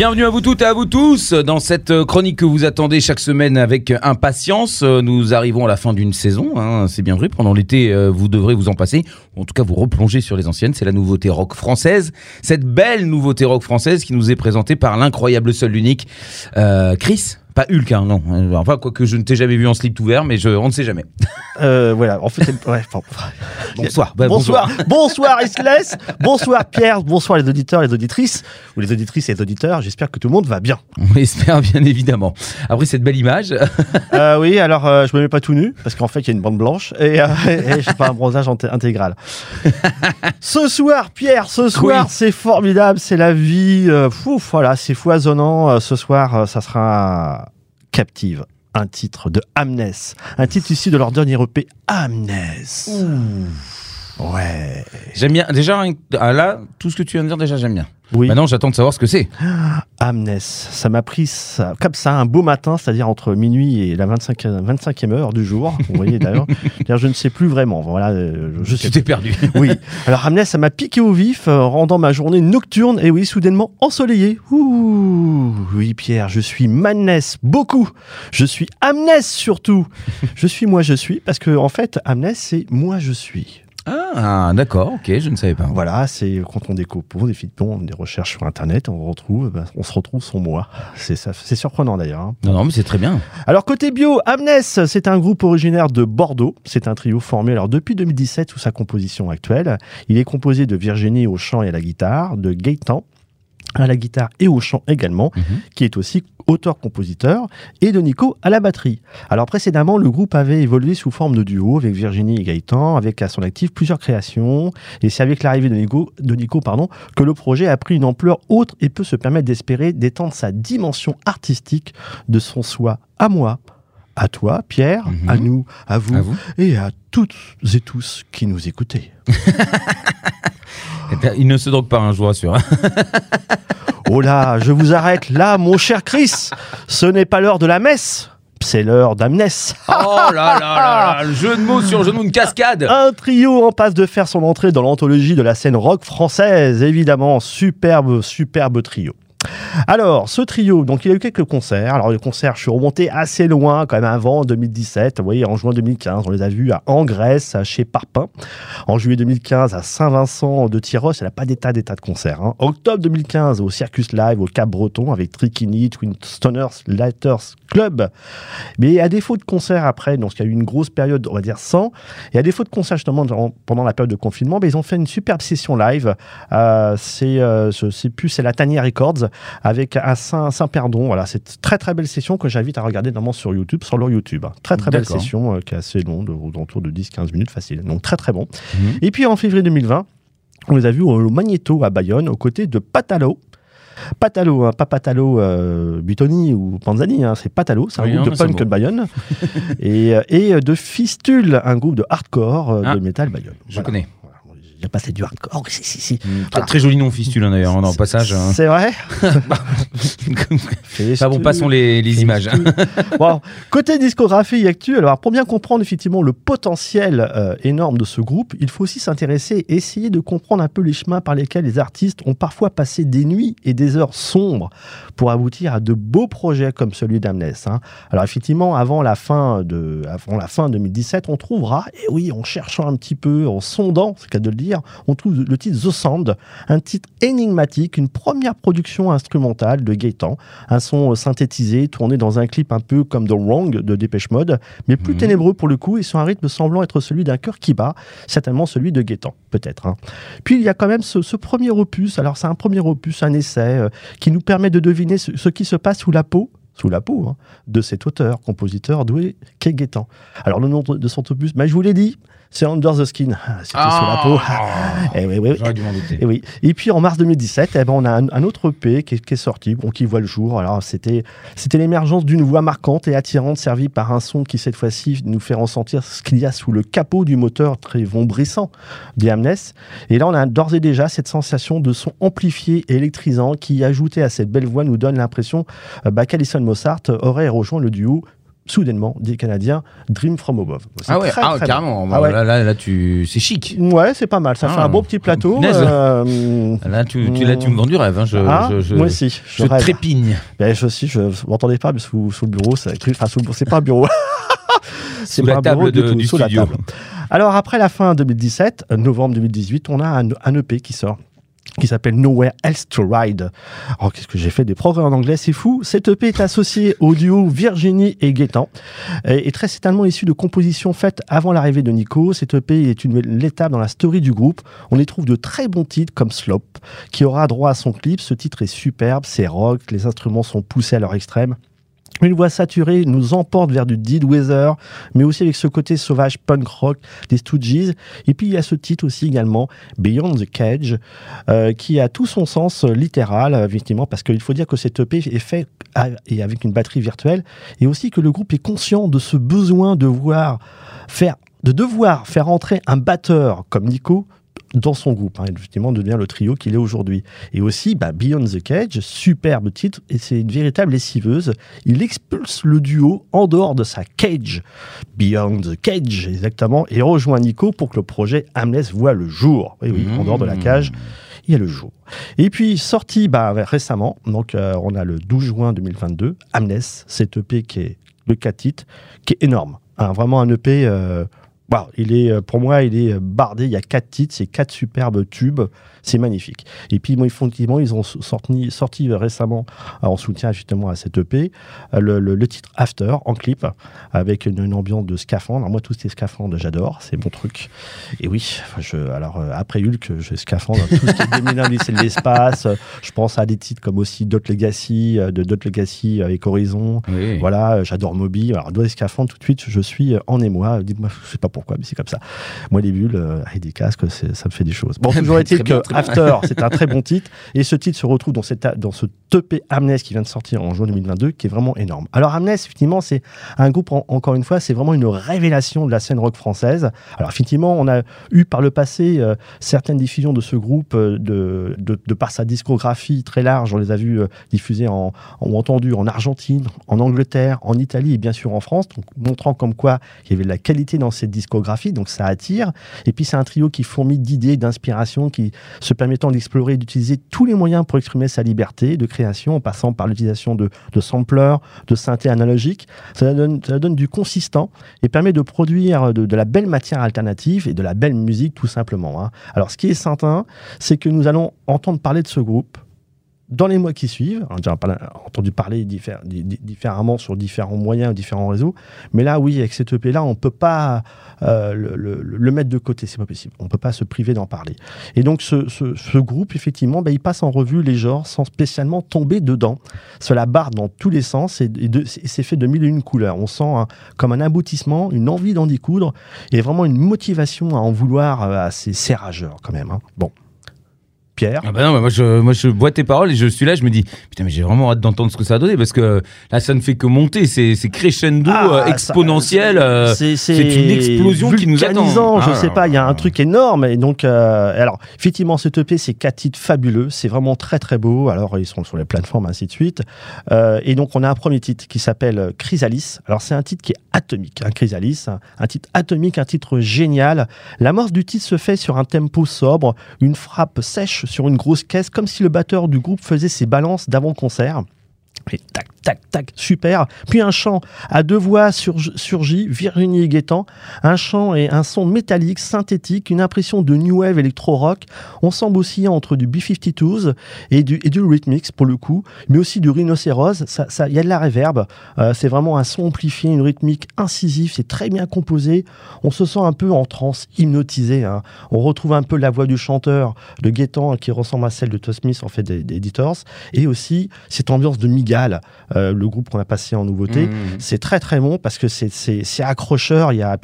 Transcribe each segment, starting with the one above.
Bienvenue à vous toutes et à vous tous dans cette chronique que vous attendez chaque semaine avec impatience. Nous arrivons à la fin d'une saison, hein, c'est bien vrai. Pendant l'été, euh, vous devrez vous en passer, en tout cas vous replonger sur les anciennes. C'est la nouveauté rock française, cette belle nouveauté rock française qui nous est présentée par l'incroyable seul l'unique euh, Chris. Pas Hulk, hein, non. Enfin, quoique je ne t'ai jamais vu en slip ouvert, mais je, on ne sait jamais. Euh, voilà, en fait, c'est- ouais, bon. Bonsoir. Bah, bonsoir, bonsoir Isles, bonsoir Pierre, bonsoir les auditeurs, les auditrices, ou les auditrices et les auditeurs. J'espère que tout le monde va bien. On l'espère bien évidemment. Après cette belle image, Euh, oui, alors euh, je me mets pas tout nu parce qu'en fait il y a une bande blanche et, euh, et j'ai pas un bronzage inté- intégral. ce soir, Pierre, ce soir Oui. c'est formidable, c'est la vie. euh, fouf, voilà, c'est foisonnant. Euh, ce soir, ça sera captive. Un titre de Amnes, un titre issu de leur dernier EP Amnes. Ouais. J'aime bien. Déjà, ah, là, tout ce que tu viens de dire, déjà, j'aime bien. Oui. Maintenant, j'attends de savoir ce que c'est. Amnes, ça m'a pris ça, comme ça un beau matin, c'est-à-dire entre minuit et la 25, 25e heure du jour. Vous voyez d'ailleurs, je ne sais plus vraiment. Voilà, euh, je Tu t'es perdu. Oui. Alors Amnes, ça m'a piqué au vif, euh, rendant ma journée nocturne et oui, soudainement ensoleillée. Ouh, oui Pierre, je suis Madness beaucoup. Je suis Amnes surtout. je suis moi je suis parce que en fait Amnes c'est moi je suis. Ah, d'accord, ok, je ne savais pas. Voilà, c'est quand on décompose, effectivement, des recherches sur Internet, on retrouve, ben, on se retrouve son moi. C'est ça, c'est surprenant d'ailleurs. hein. Non, non, mais c'est très bien. Alors côté bio, Amnes, c'est un groupe originaire de Bordeaux. C'est un trio formé alors depuis 2017 sous sa composition actuelle. Il est composé de Virginie au chant et à la guitare, de Gaëtan à la guitare et au chant également, Mhm. qui est aussi auteur-compositeur, et de Nico à la batterie. Alors précédemment, le groupe avait évolué sous forme de duo avec Virginie et Gaëtan, avec à son actif plusieurs créations, et c'est avec l'arrivée de Nico, de Nico pardon, que le projet a pris une ampleur autre et peut se permettre d'espérer d'étendre sa dimension artistique de son soi à moi, à toi, Pierre, Mhm. à nous, à vous, À vous. et à toutes et tous qui nous écoutez. Eh Il ne se drogue pas, hein, je vous rassure. Oh là, je vous arrête là, mon cher Chris. Ce n'est pas l'heure de la messe, c'est l'heure d'Amnès. oh là là là là, le jeu de mots sur jeu de mots, une cascade. Un trio en passe de faire son entrée dans l'anthologie de la scène rock française, évidemment, superbe, superbe trio. Alors, ce trio, donc il y a eu quelques concerts. Alors, les concerts, je suis remonté assez loin, quand même avant 2017. Vous voyez, en juin 2015, on les a vus à Angresse, à chez Parpin. En juillet 2015, à Saint-Vincent de Tyros, il n'y a pas d'état d'état de concert. hein. Octobre 2015, au Circus Live, au Cap-Breton, avec Trikini, Twin Stoners, Lighters Club. Mais à défaut de concert après, donc il y a eu une grosse période, on va dire sans, et à défaut de concert justement pendant la période de confinement, ben, ils ont fait une superbe session live. Euh, c'est, euh, sais plus, c'est la Tania Records avec à Saint, Saint-Perdon. Voilà, c'est très très belle session que j'invite à regarder notamment sur YouTube, sur leur YouTube. hein. Très très belle session euh, qui est assez longue, autour de 10-15 minutes facile. Donc très très bon. Mhm. Et puis en février 2020, on les a vus au Magneto à Bayonne, aux côtés de Patalo. Patalo, hein, pas Patalo euh, Butoni ou Panzani, hein, c'est Patalo, c'est un Oui, groupe non, de punk de Bayonne. et, euh, et de Fistule, un groupe de hardcore euh, Ah. de métal Bayonne. Je Voilà. connais. J'ai passé du hardcore, si, si, si. Très, très joli nom, fistule, hein, d'ailleurs, en passage. hein. C'est vrai Ah bon, passons les, les images. hein. Bon, côté discographie actuelle, alors pour bien comprendre effectivement le potentiel euh, énorme de ce groupe, il faut aussi s'intéresser et essayer de comprendre un peu les chemins par lesquels les artistes ont parfois passé des nuits et des heures sombres pour aboutir à de beaux projets comme celui d'Amnes. hein. Alors effectivement, avant la fin de avant la fin 2017, on trouvera, et oui, en cherchant un petit peu, en sondant, c'est le cas de le dire, on trouve le titre The Sound, un titre énigmatique, une première production instrumentale de Gaëtan, un son euh, synthétisé, tourné dans un clip un peu comme The Wrong de Dépêche Mode, mais plus Mhm. ténébreux pour le coup et sur un rythme semblant être celui d'un cœur qui bat, certainement celui de Gaëtan, peut-être. hein. Puis il y a quand même ce, ce premier opus, alors c'est un premier opus, un essai, euh, qui nous permet de deviner ce, ce qui se passe sous la peau sous la peau hein, de cet auteur, compositeur doué qu'est Gaëtan. Alors le nom de son opus, bah, je vous l'ai dit, c'est Under the Skin. Ah, C'était sous la peau. Eh oui, oui, oui. J'aurais dû m'en douter. Et oui. Et puis en mars 2017, eh ben, on a un, un autre EP qui est, qui est sorti, bon, qui voit le jour. Alors c'était c'était l'émergence d'une voix marquante et attirante servie par un son qui cette fois-ci nous fait ressentir ce qu'il y a sous le capot du moteur très vombrissant des Amnes. Et là on a d'ores et déjà cette sensation de son amplifié et électrisant qui ajouté à cette belle voix nous donne l'impression euh, bah, qu'Alison Mossart aurait rejoint le duo soudainement des Canadiens Dream From Above. Ah ouais, très, ah, très carrément. bon. Ah ouais. Là, là, là, tu... c'est chic. Ouais, c'est pas mal. Ça Ah, fait un beau petit plateau. euh, Là, tu, tu, là, tu me vends du rêve. Hein. Je, ah, je, je, moi aussi. Je, trépigne. Ben, je aussi, je m'entendez pas, mais sous, sous le bureau, c'est enfin, pas un bureau. C'est pas la un bureau table du de- tout, du sous la studio. table. Alors après la fin 2017, euh, novembre 2018, on a un, un EP qui sort qui s'appelle Nowhere Else to Ride. Oh, qu'est-ce que j'ai fait des progrès en anglais, c'est fou. Cet EP est associé au duo Virginie et Gaétan et très certainement issu de compositions faites avant l'arrivée de Nico. Cet EP est une l'étape dans la story du groupe. On y trouve de très bons titres comme Slope, qui aura droit à son clip. Ce titre est superbe, c'est rock, les instruments sont poussés à leur extrême. Une voix saturée nous emporte vers du Dead Weather, mais aussi avec ce côté sauvage punk rock des Stooges. Et puis il y a ce titre aussi également, Beyond the Cage, euh, qui a tout son sens littéral, euh, effectivement, parce qu'il faut dire que cet EP est fait et avec une batterie virtuelle, et aussi que le groupe est conscient de ce besoin de voir faire, de devoir faire entrer un batteur comme Nico dans son groupe, hein, et justement devient le trio qu'il est aujourd'hui. Et aussi, bah, Beyond the Cage, superbe titre, et c'est une véritable lessiveuse. Il expulse le duo en dehors de sa cage, Beyond the Cage, exactement, et rejoint Nico pour que le projet Amless voit le jour. Oui, oui, en dehors de la cage, il y a le jour. Et puis, sorti bah, récemment, donc euh, on a le 12 juin 2022, Amness, cet EP qui est de 4 titres, qui est énorme. Hein, vraiment un EP, euh, bah, il est, euh, pour moi, il est euh, bardé, il y a 4 titres, c'est 4 superbes tubes, c'est magnifique. Et puis, moi, effectivement, ils ont sorti, sorti récemment, euh, en soutien justement à cet EP, le, le- le titre After, en clip, avec une, une ambiance de scaphandre. Alors, moi, tous ces scaphandres, j'adore, c'est mon truc. Et oui, je, alors après Hulk, je scaphandre tout ce qui est déminant lycée de l'espace. Je pense à des titres comme aussi Dot Legacy, de Dot Legacy avec Horizon. Oui. Voilà, j'adore Moby. Alors, doigt des scaphandres, tout de suite, je suis en émoi. Dites-moi, je sais pas pourquoi, mais c'est comme ça. Moi, les bulles euh, et des casques, ça me fait des choses. Bon, toujours est-il que bien. After, c'est un très bon titre. Et ce titre se retrouve dans, cette, dans ce TP Amnes qui vient de sortir en juin 2022, qui est vraiment énorme. Alors, Amnes, effectivement, c'est un groupe, en- encore une fois, c'est vraiment une révélation de la scène rock française. Alors, effectivement, on a eu par le passé euh, certaines diffusions de ce groupe euh, de, de, de par sa discographie très large. On les a vus euh, diffusés en, ou entendus en Argentine, en Angleterre, en Italie et bien sûr en France, donc montrant comme quoi il y avait de la qualité dans cette discographie, donc ça attire. Et puis c'est un trio qui fourmille d'idées, d'inspiration, qui se permettant d'explorer et d'utiliser tous les moyens pour exprimer sa liberté de création, en passant par l'utilisation de, de samplers, de synthé analogiques. Ça donne, du consistant et permet de produire de, de la belle matière alternative et de la belle musique tout simplement. hein. Alors ce qui est certain, c'est que nous allons entendre parler de ce groupe dans les mois qui suivent. On a déjà entendu parler diffé- di- di- différemment sur différents moyens, différents réseaux. Mais là, oui, avec cet EP-là, on ne peut pas euh, le, mettre de côté, c'est pas possible. On ne peut pas se priver d'en parler. Et donc, ce, groupe, effectivement, ben, il passe en revue les genres sans spécialement tomber dedans. Cela barre dans tous les sens et, c'est fait de mille et une couleurs. On sent comme un aboutissement, une envie d'en découdre et vraiment une motivation à en vouloir euh, à ces serrageurs, quand même. hein. Bon. Pierre Ah bah non, moi je, moi je bois tes paroles et je suis là, je me dis putain mais j'ai vraiment hâte d'entendre ce que ça a donné parce que là ça ne fait que monter, c'est crescendo, Ah, euh, exponentiel. euh, c'est une explosion qui nous attend. vulcanisant, Je Ah. sais pas, il y a un truc énorme. Et donc, euh, alors, effectivement, ce EP, c'est quatre titres fabuleux. C'est vraiment très, très beau. Alors, ils sont sur les plateformes, ainsi de suite. Et donc, on a un premier titre qui s'appelle Chrysalis. Alors, c'est un titre qui est atomique, un Chrysalis. Un, un titre atomique, un titre génial. L'amorce du titre se fait sur un tempo sobre, une frappe sèche sur une grosse caisse, comme si le batteur du groupe faisait ses balances d'avant-concert. Et tac, tac, tac, super. Puis un chant à deux voix surg- surgit, Virginie et Guettant. Un chant et un son métallique, synthétique, une impression de new wave électro-rock. On semble aussi entre du B-52s et du, et Rhythmix pour le coup, mais aussi du Rhinocéros. Ça, ça, il y a de la réverb. Euh, c'est vraiment un son amplifié, une rythmique incisive. C'est très bien composé. On se sent un peu en transe, hypnotisé. hein. On retrouve un peu la voix du chanteur de Guettant qui ressemble à celle de Todd Smith, en fait, des, Editors. Et aussi cette ambiance de Miga Euh, le groupe qu'on a passé en nouveauté. Mmh. C'est très très bon parce que c'est- accrocheur. Il y a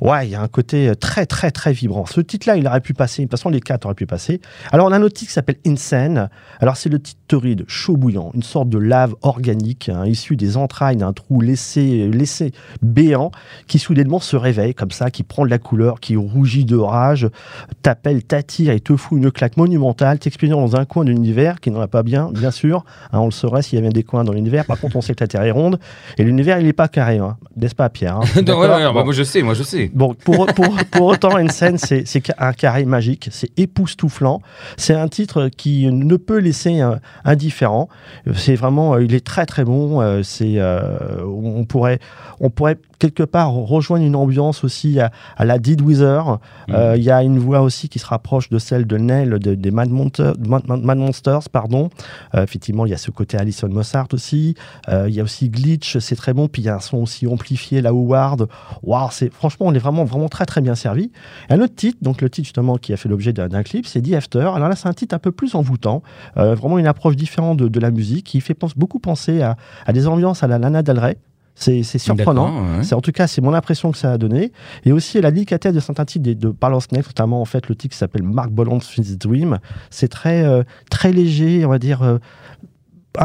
ouais, il y a un côté très très très vibrant. Ce titre-là, il aurait pu passer. De toute façon, les quatre auraient pu passer. Alors on a un autre titre qui s'appelle Insane. Alors c'est le titre torride, chaud bouillant, une sorte de lave organique hein, issue des entrailles d'un trou laissé laissé béant qui soudainement se réveille comme ça, qui prend de la couleur, qui rougit de rage, t'appelle, t'attire et te fout une claque monumentale, t'expédie dans un coin de l'univers qui n'en a pas bien, bien sûr. Hein, on le saurait s'il y avait des coins dans l'univers. Par contre, on sait que la Terre est ronde et l'univers il n'est pas carré, hein. n'est-ce pas, Pierre hein? Non, ouais, bah, moi je sais, moi je sais. Bon, pour, pour, pour autant, c'est c'est un carré magique, c'est époustouflant. C'est un titre qui ne peut laisser euh, indifférent. C'est vraiment, euh, il est très très bon. euh, c'est, euh, on pourrait, on pourrait quelque part rejoindre une ambiance aussi à, à la Dead Wither. Euh, Il y a une voix aussi qui se rapproche de celle de Nell de- des Mad, Monster- Mad- Mad- Mad Monsters, pardon. Euh, effectivement, il y a ce côté Alison Mossart aussi. Euh, Il y a aussi Glitch, c'est très bon. Puis il y a un son aussi amplifié, la Howard. Waouh, c'est franchement, on est vraiment vraiment très très bien servi. Et un autre titre, donc le titre justement qui a fait l'objet d'un clip, c'est The After. Alors là, c'est un titre un peu plus envoûtant, euh, vraiment une approche différente de, de la musique qui fait pense, beaucoup penser à, à des ambiances à la Lana Del Rey. C'est surprenant. D'accord, ouais. C'est en tout cas, c'est mon impression que ça a donné. Et aussi la délicatesse de certains titres de, de Snake, notamment en fait le titre qui s'appelle Mark Boland's Dream. C'est très euh, très léger, on va dire. euh,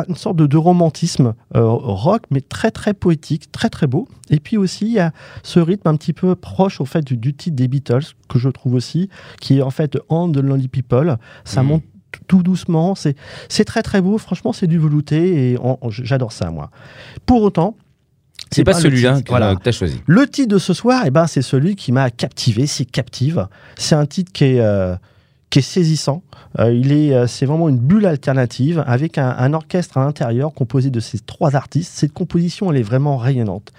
une sorte de, de romantisme euh, rock, mais très très poétique, très très beau. Et puis aussi, il y a ce rythme un petit peu proche au fait du, du titre des Beatles, que je trouve aussi, qui est en fait On the Lonely People. Ça Mhm. monte tout doucement, c'est très très beau, franchement c'est du velouté et j'adore ça moi. Pour autant, C'est pas celui-là que, voilà. que t'as choisi. Le titre de ce soir, eh ben, c'est celui qui m'a captivé, c'est Captive. C'est un titre qui est, euh, qui est saisissant. Euh, il est, euh, c'est vraiment une bulle alternative avec un, un orchestre à l'intérieur composé de ces trois artistes. Cette composition, elle est vraiment rayonnante.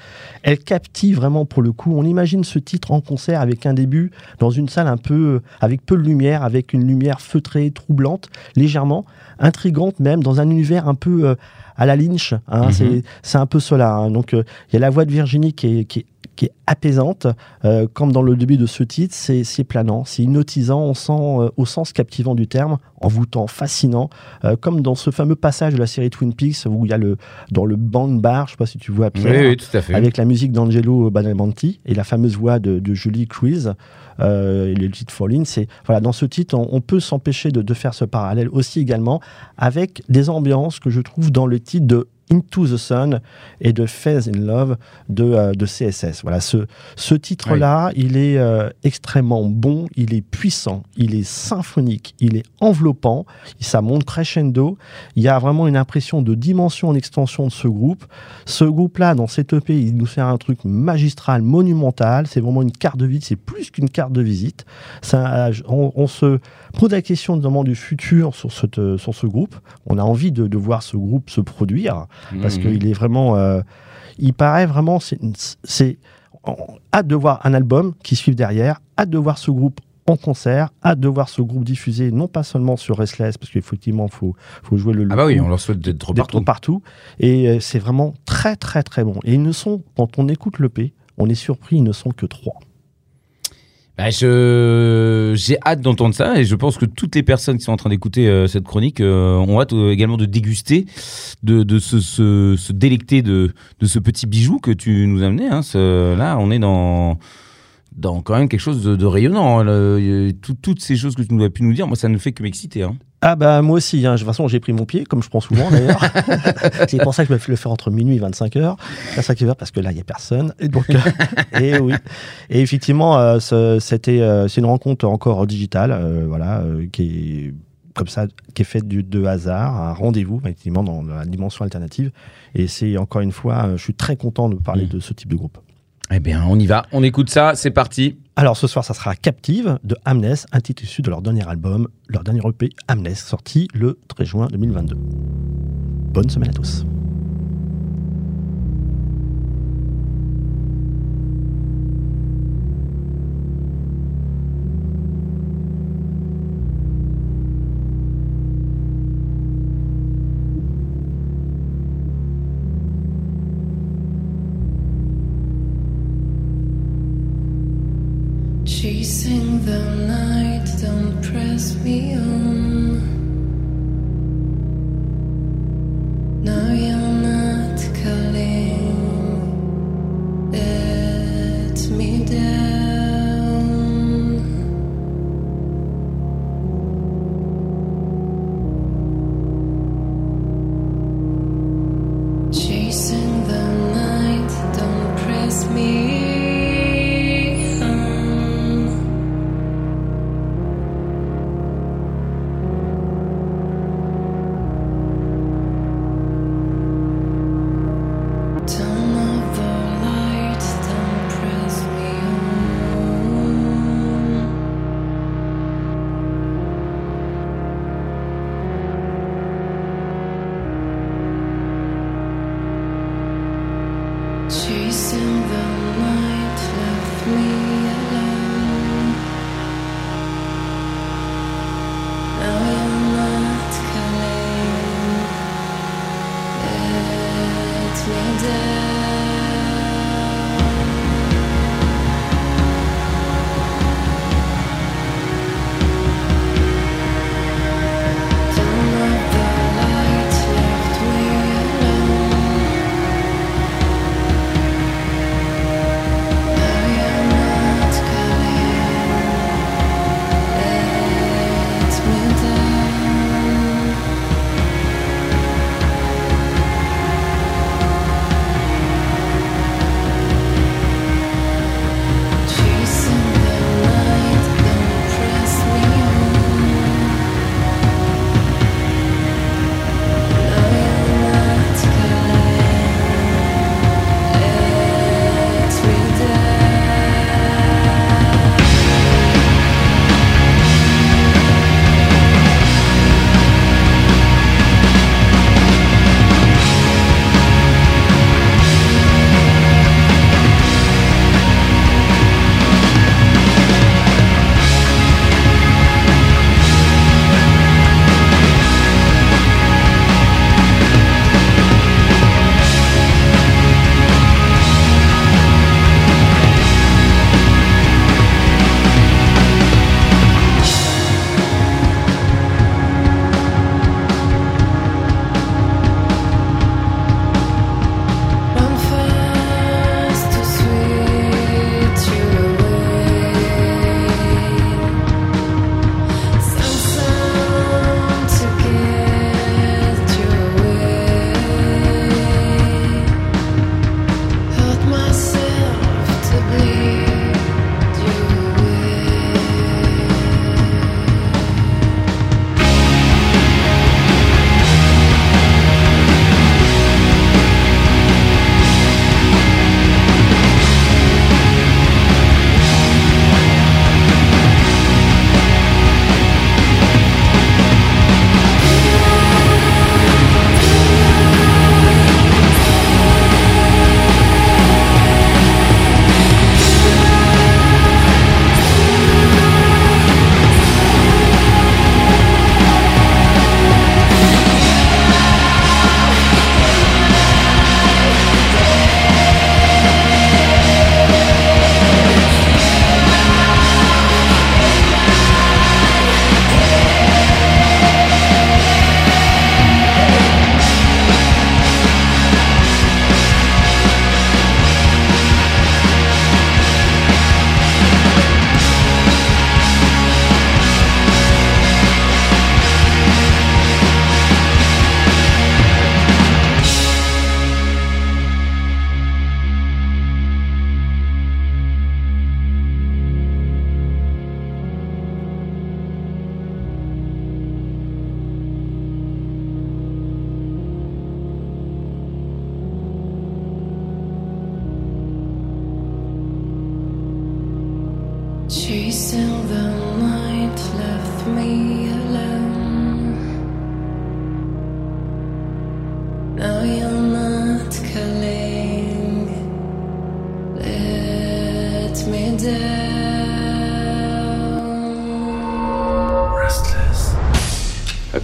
Elle captive vraiment pour le coup. On imagine ce titre en concert avec un début dans une salle un peu, avec peu de lumière, avec une lumière feutrée, troublante, légèrement intrigante même, dans un univers un peu euh, à la Lynch. hein. Mhm. C'est- C'est un peu cela. hein. Donc euh, il y a la voix de Virginie qui est, qui est- qui est apaisante, euh, comme dans le début de ce titre, c'est planant, c'est hypnotisant, on sent, euh, au sens captivant du terme, envoûtant, fascinant, euh, comme dans ce fameux passage de la série Twin Peaks où il y a le, dans le banc de bar, je sais pas si tu vois Pierre, oui, tout à fait. avec la musique d'Angelo Badalamenti et la fameuse voix de, de Julie Cruise euh, et le titre Falling. C'est voilà, dans ce titre, on, on peut s'empêcher de, de faire ce parallèle aussi également avec des ambiances que je trouve dans le titre de Into the Sun et de Faith in Love de, euh, de CSS. Voilà, ce, ce titre-là, il est euh, extrêmement bon, il est puissant, il est symphonique, il est enveloppant, ça monte crescendo. Il y a vraiment une impression de dimension en extension de ce groupe. Ce groupe-là, dans cette EP, il nous fait un truc magistral, monumental. C'est vraiment une carte de visite, c'est plus qu'une carte de visite. Ça, on, on se pose la question notamment du futur sur, cette- sur ce groupe. On a envie de, de voir ce groupe se produire parce Mhm. qu'il est vraiment. euh, il paraît vraiment. c'est- Hâte de voir un album qui suive derrière, hâte de voir ce groupe en concert, hâte de voir ce groupe diffusé, non pas seulement sur Restless, parce qu'effectivement, il faut, faut jouer le, Ah bah oui, on leur souhaite d'être d'être partout. partout. Et euh, c'est vraiment très, très, très bon. Et ils ne sont, quand on écoute le P, on est surpris, ils ne sont que trois. Bah, je j'ai hâte d'entendre ça et je pense que toutes les personnes qui sont en train d'écouter euh, cette chronique euh, ont hâte euh, également de déguster, de, de se, se, se délecter de, de ce petit bijou que tu nous amené. Hein. Là, on est dans dans quand même quelque chose de, de rayonnant. hein. Le- tout- toutes ces choses que tu nous as pu nous dire, moi, ça ne fait que m'exciter. Hein. Ah bah moi aussi, hein. de toute façon j'ai pris mon pied, comme je prends souvent d'ailleurs. c'est pour ça que je me fais le faire entre minuit et 25 heures, 25 heures parce que là il n'y a personne. Et donc, euh, et oui. Et effectivement, euh, c'était, euh, c'est une rencontre encore digitale, euh, voilà, qui est comme ça, qui est faite du, de hasard, un rendez-vous effectivement dans la dimension alternative. Et c'est encore une fois, je suis très content de parler Mm. de ce type de groupe. Eh bien, on y va, on écoute ça, c'est parti. Alors ce soir, ça sera Captive de Amnes, un titre issu de leur dernier album, leur dernier EP Amnes, sorti le 13 juin 2022. Bonne semaine à tous.